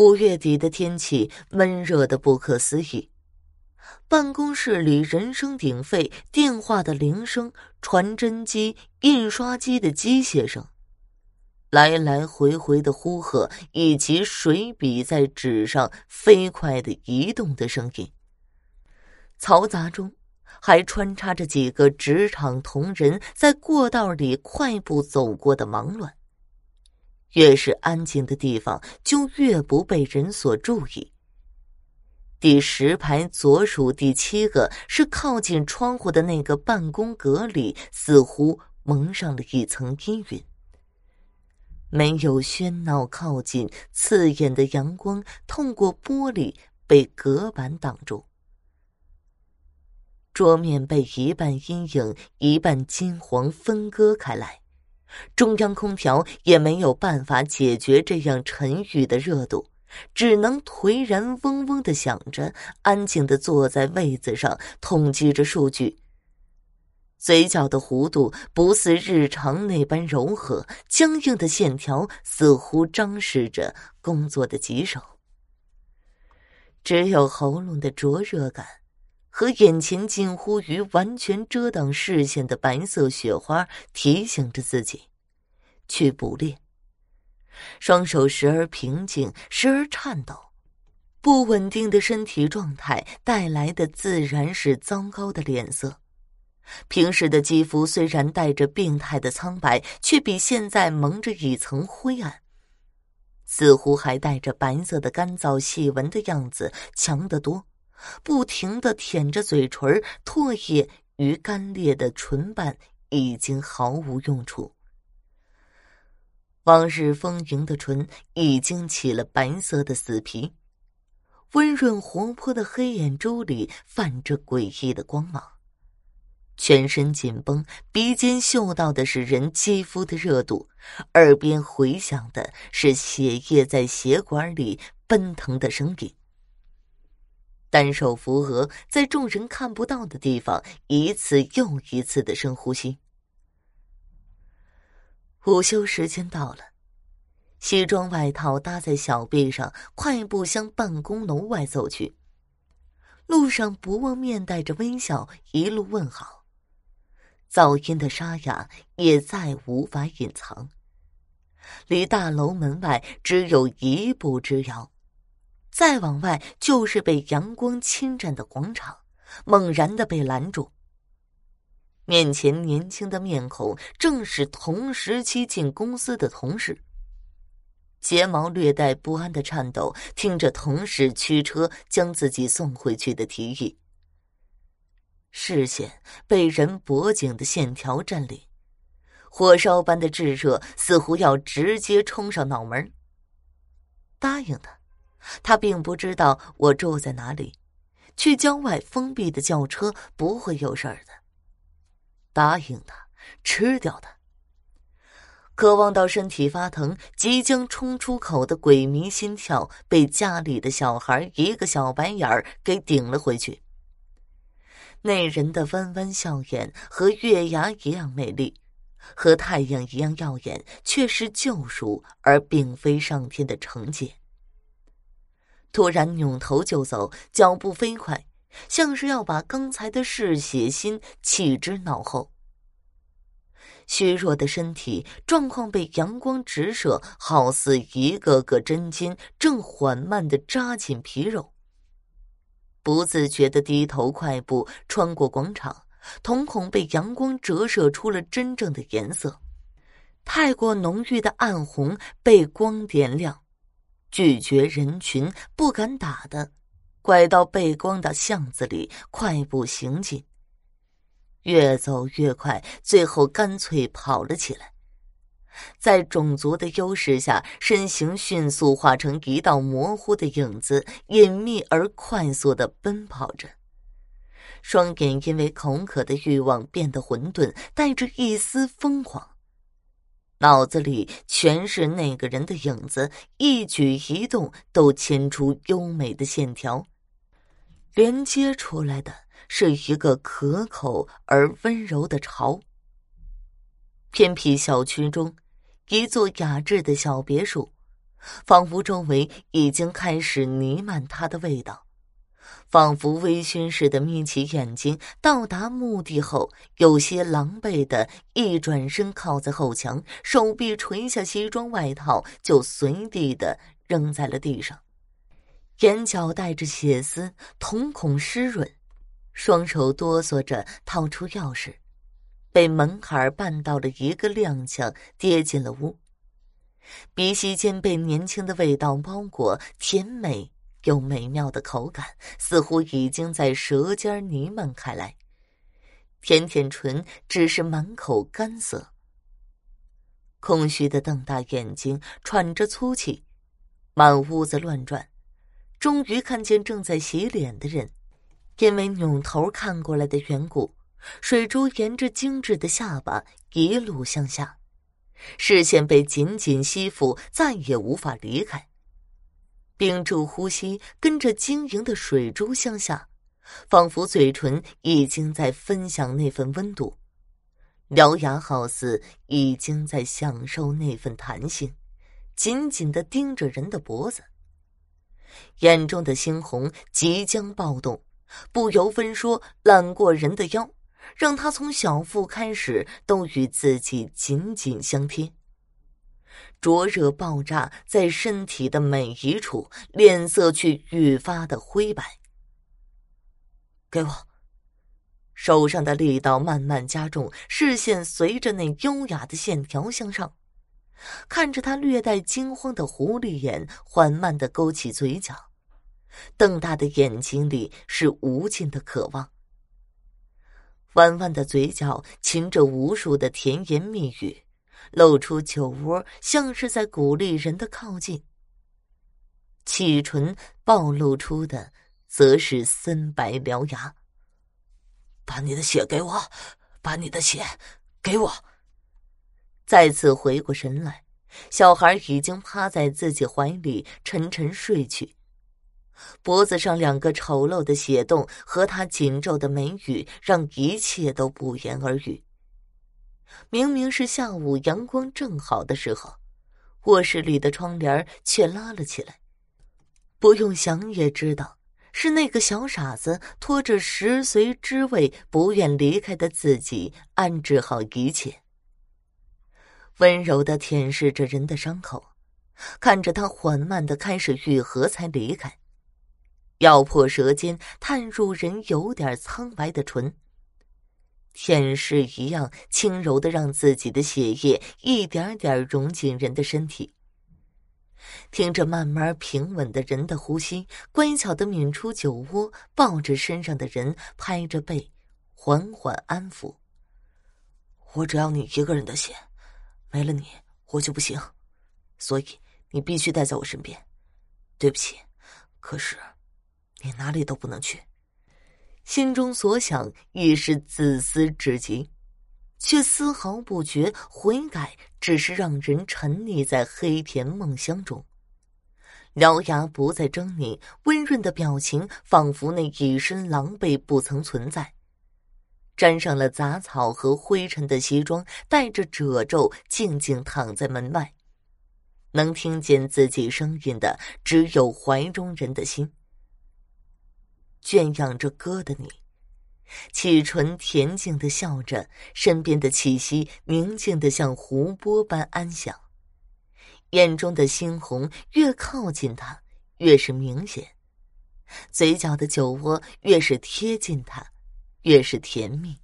五月底的天气闷热的不可思议，办公室里人声鼎沸，电话的铃声、传真机、印刷机的机械声，来来回回的呼喝，以及水笔在纸上飞快的移动的声音，嘈杂中还穿插着几个职场同仁在过道里快步走过的忙乱。越是安静的地方，就越不被人所注意。第十排左数第七个是靠近窗户的那个办公格里，似乎蒙上了一层阴云。没有喧闹靠近，刺眼的阳光透过玻璃被隔板挡住。桌面被一半阴影、一半金黄分割开来。中央空调也没有办法解决这样沉郁的热度，只能颓然嗡嗡的响着，安静的坐在位子上统计着数据。嘴角的弧度不似日常那般柔和，僵硬的线条似乎彰示着工作的棘手。只有喉咙的灼热感，和眼前近乎于完全遮挡视线的白色雪花提醒着自己。去捕猎。双手时而平静，时而颤抖，不稳定的身体状态带来的自然是糟糕的脸色。平时的肌肤虽然带着病态的苍白，却比现在蒙着一层灰暗，似乎还带着白色的干燥细纹的样子强得多。不停的舔着嘴唇，唾液与干裂的唇瓣已经毫无用处。往日丰盈的唇已经起了白色的死皮，温润活泼的黑眼珠里泛着诡异的光芒。全身紧绷，鼻尖嗅到的是人肌肤的热度，耳边回响的是血液在血管里奔腾的声音。单手扶额，在众人看不到的地方，一次又一次的深呼吸。午休时间到了，西装外套搭在小臂上，快步向办公楼外走去。路上不忘面带着微笑，一路问好。噪音的沙哑也再无法隐藏。离大楼门外只有一步之遥，再往外就是被阳光侵占的广场。猛然的被拦住。面前年轻的面孔正是同时期进公司的同事。睫毛略带不安的颤抖，听着同事驱车将自己送回去的提议，视线被人脖颈的线条占领，火烧般的炙热似乎要直接冲上脑门。答应他，他并不知道我住在哪里，去郊外封闭的轿车不会有事儿的。答应他，吃掉他。渴望到身体发疼、即将冲出口的鬼迷心跳，被家里的小孩一个小白眼儿给顶了回去。那人的弯弯笑眼和月牙一样美丽，和太阳一样耀眼，却是救赎，而并非上天的惩戒。突然扭头就走，脚步飞快。像是要把刚才的嗜血心弃之脑后。虚弱的身体状况被阳光直射，好似一个个针尖正缓慢的扎进皮肉。不自觉的低头快步穿过广场，瞳孔被阳光折射出了真正的颜色，太过浓郁的暗红被光点亮，拒绝人群，不敢打的。拐到背光的巷子里，快步行进。越走越快，最后干脆跑了起来。在种族的优势下，身形迅速化成一道模糊的影子，隐秘而快速的奔跑着。双眼因为口渴的欲望变得混沌，带着一丝疯狂。脑子里全是那个人的影子，一举一动都牵出优美的线条。连接出来的是一个可口而温柔的巢。偏僻小区中，一座雅致的小别墅，仿佛周围已经开始弥漫它的味道。仿佛微醺似的眯起眼睛，到达目的后，有些狼狈的一转身靠在后墙，手臂垂下西装外套，就随地的扔在了地上，眼角带着血丝，瞳孔湿润，双手哆嗦着掏出钥匙，被门槛绊到了一个踉跄，跌进了屋。鼻息间被年轻的味道包裹，甜美。有美妙的口感，似乎已经在舌尖弥漫开来。舔舔唇，只是满口干涩。空虚的瞪大眼睛，喘着粗气，满屋子乱转，终于看见正在洗脸的人。因为扭头看过来的缘故，水珠沿着精致的下巴一路向下，视线被紧紧吸附，再也无法离开。屏住呼吸，跟着晶莹的水珠向下，仿佛嘴唇已经在分享那份温度，獠牙好似已经在享受那份弹性，紧紧的盯着人的脖子。眼中的猩红即将暴动，不由分说揽过人的腰，让他从小腹开始都与自己紧紧相贴。灼热爆炸在身体的每一处，脸色却愈发的灰白。给我，手上的力道慢慢加重，视线随着那优雅的线条向上，看着他略带惊慌的狐狸眼，缓慢的勾起嘴角，瞪大的眼睛里是无尽的渴望。弯弯的嘴角噙着无数的甜言蜜语。露出酒窝，像是在鼓励人的靠近。启唇暴露出的，则是森白獠牙。把你的血给我，把你的血给我。再次回过神来，小孩已经趴在自己怀里沉沉睡去，脖子上两个丑陋的血洞和他紧皱的眉宇，让一切都不言而喻。明明是下午阳光正好的时候，卧室里的窗帘却拉了起来。不用想也知道，是那个小傻子拖着食髓知味、不愿离开的自己安置好一切，温柔的舔舐着人的伤口，看着他缓慢的开始愈合，才离开，咬破舌尖，探入人有点苍白的唇。舔舐一样轻柔的，让自己的血液一点点融进人的身体。听着慢慢平稳的人的呼吸，乖巧的抿出酒窝，抱着身上的人，拍着背，缓缓安抚。我只要你一个人的血，没了你我就不行，所以你必须待在我身边。对不起，可是你哪里都不能去。心中所想已是自私至极，却丝毫不觉悔改，只是让人沉溺在黑甜梦乡中。獠牙不再狰狞，温润的表情仿佛那一身狼狈不曾存在。沾上了杂草和灰尘的西装带着褶皱，静静躺在门外，能听见自己声音的只有怀中人的心。圈养着哥的你，启唇恬静的笑着，身边的气息宁静的像湖泊般安详，眼中的猩红越靠近他越是明显，嘴角的酒窝越是贴近他，越是甜蜜。